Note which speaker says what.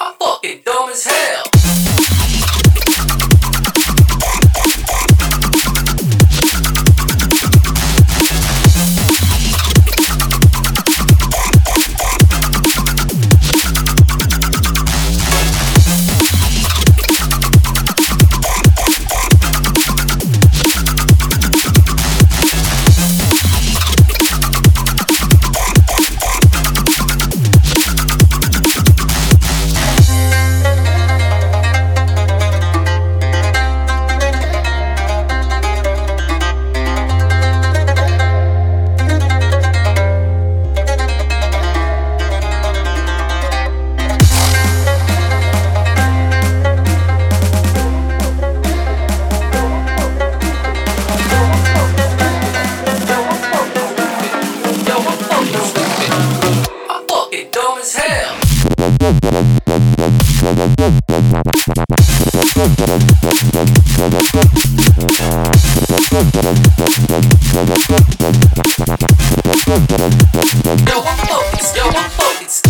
Speaker 1: I'm fucking dumb as hell. as hell. Yo, focus, yo, focus.